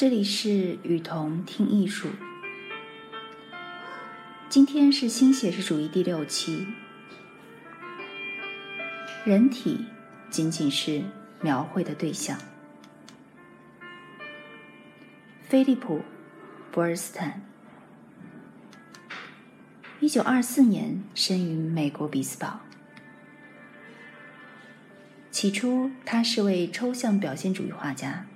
这里是雨桐听艺术。今天是新写实主义第六期。人体仅仅是描绘的对象。菲利普·博尔斯坦，一九二四年生于美国比斯堡。起初，他是位抽象表现主义画家。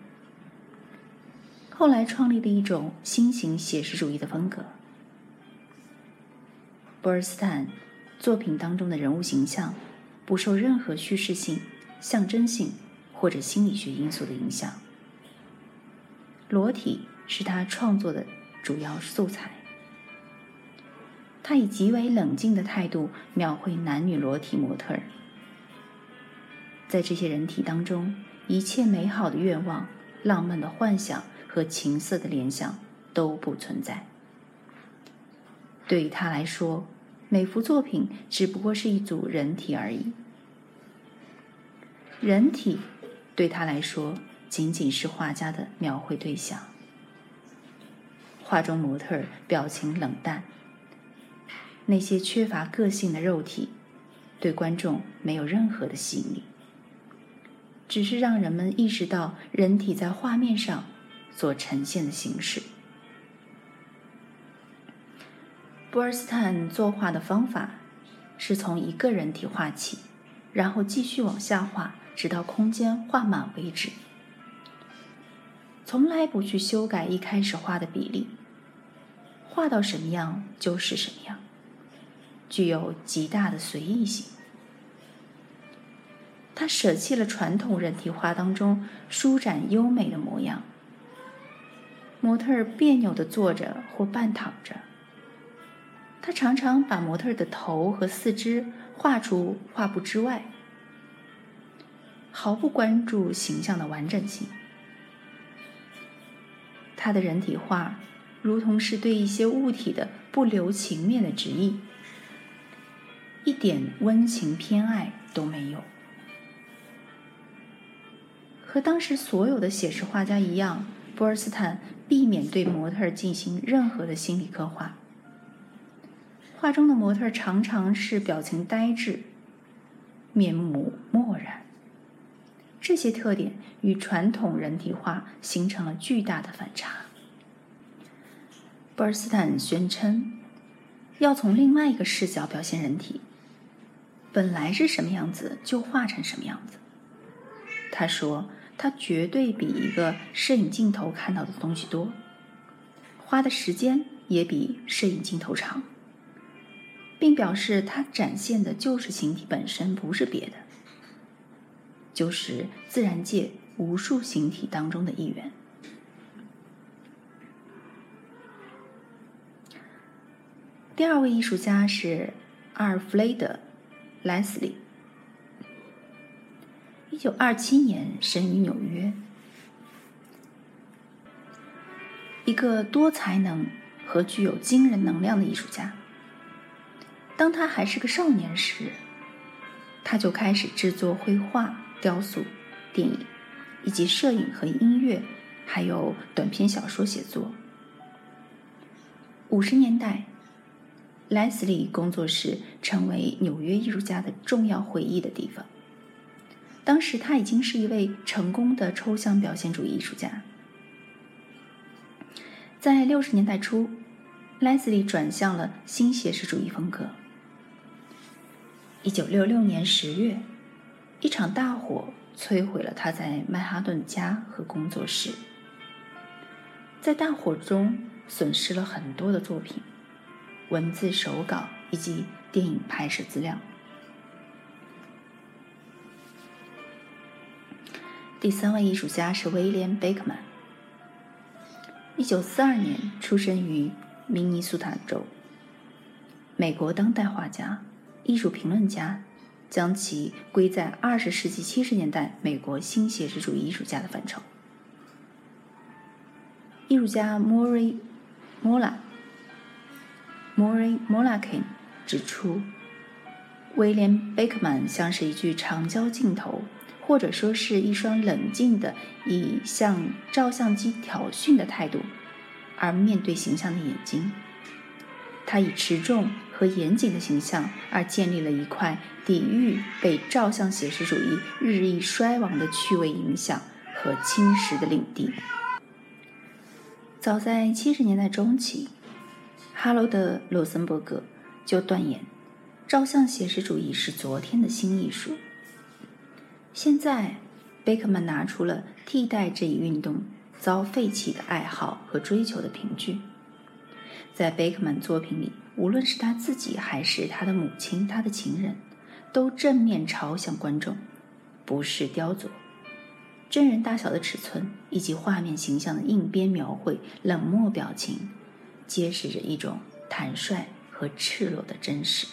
后来创立的一种新型写实主义的风格。波尔斯坦作品当中的人物形象不受任何叙事性、象征性或者心理学因素的影响。裸体是他创作的主要素材。他以极为冷静的态度描绘男女裸体模特儿，在这些人体当中，一切美好的愿望、浪漫的幻想。和情色的联想都不存在。对于他来说，每幅作品只不过是一组人体而已。人体对他来说仅仅是画家的描绘对象。画中模特表情冷淡，那些缺乏个性的肉体对观众没有任何的吸引力，只是让人们意识到人体在画面上。所呈现的形式。波尔斯坦作画的方法是从一个人体画起，然后继续往下画，直到空间画满为止。从来不去修改一开始画的比例，画到什么样就是什么样，具有极大的随意性。他舍弃了传统人体画当中舒展优美的模样。模特儿别扭地坐着或半躺着。他常常把模特儿的头和四肢画出画布之外，毫不关注形象的完整性。他的人体画如同是对一些物体的不留情面的旨意，一点温情偏爱都没有。和当时所有的写实画家一样。波尔斯坦避免对模特进行任何的心理刻画。画中的模特常常是表情呆滞、面目漠然，这些特点与传统人体画形成了巨大的反差。波尔斯坦宣称，要从另外一个视角表现人体，本来是什么样子就画成什么样子。他说。他绝对比一个摄影镜头看到的东西多，花的时间也比摄影镜头长，并表示他展现的就是形体本身，不是别的，就是自然界无数形体当中的一员。第二位艺术家是阿尔弗雷德·莱斯利。一九二七年生于纽约，一个多才能和具有惊人能量的艺术家。当他还是个少年时，他就开始制作绘画、雕塑、电影，以及摄影和音乐，还有短篇小说写作。五十年代，莱斯利工作室成为纽约艺术家的重要会议的地方。当时他已经是一位成功的抽象表现主义艺术家。在六十年代初，莱斯利转向了新写实主义风格。一九六六年十月，一场大火摧毁了他在曼哈顿家和工作室。在大火中损失了很多的作品、文字手稿以及电影拍摄资料。第三位艺术家是威廉·贝克曼。一九四二年出生于明尼苏达州，美国当代画家、艺术评论家，将其归在二十世纪七十年代美国新写实主义艺术家的范畴。艺术家莫瑞·莫拉莫瑞·莫拉肯指出，威廉·贝克曼像是一具长焦镜头。或者说是一双冷静的以向照相机挑衅的态度而面对形象的眼睛。他以持重和严谨的形象而建立了一块抵御被照相写实主义日益衰亡的趣味影响和侵蚀的领地。早在七十年代中期，哈罗德·罗森伯格就断言，照相写实主义是昨天的新艺术。现在，贝克曼拿出了替代这一运动遭废弃的爱好和追求的凭据。在贝克曼作品里，无论是他自己还是他的母亲、他的情人，都正面朝向观众，不是雕琢。真人大小的尺寸以及画面形象的硬边描绘、冷漠表情，揭示着一种坦率和赤裸的真实。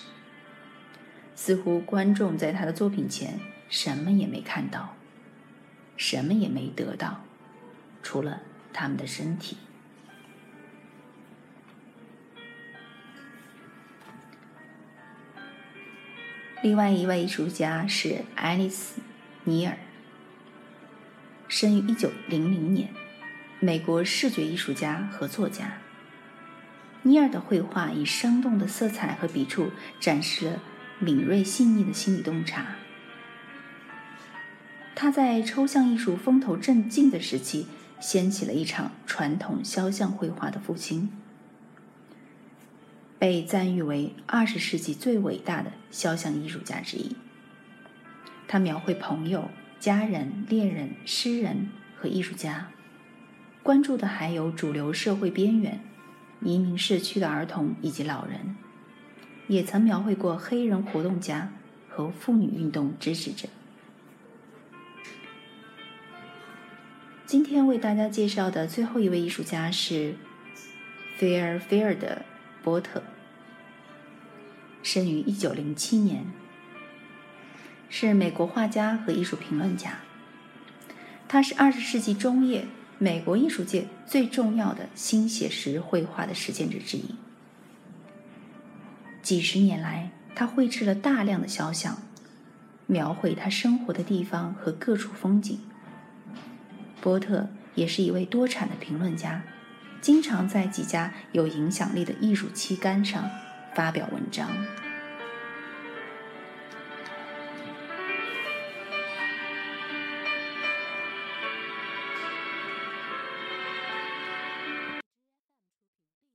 似乎观众在他的作品前什么也没看到，什么也没得到，除了他们的身体。另外一位艺术家是爱丽丝·尼尔，生于一九零零年，美国视觉艺术家和作家。尼尔的绘画以生动的色彩和笔触展示了敏锐细腻的心理洞察。他在抽象艺术风头正劲的时期，掀起了一场传统肖像绘画的复兴。被赞誉为二十世纪最伟大的肖像艺术家之一。他描绘朋友、家人、恋人、诗人和艺术家，关注的还有主流社会边缘、移民社区的儿童以及老人，也曾描绘过黑人活动家和妇女运动支持者。今天为大家介绍的最后一位艺术家是菲尔菲尔德。波特生于一九零七年，是美国画家和艺术评论家。他是二十世纪中叶美国艺术界最重要的新写实绘画的实践者之一。几十年来，他绘制了大量的肖像，描绘他生活的地方和各处风景。波特也是一位多产的评论家。经常在几家有影响力的艺术期刊上发表文章。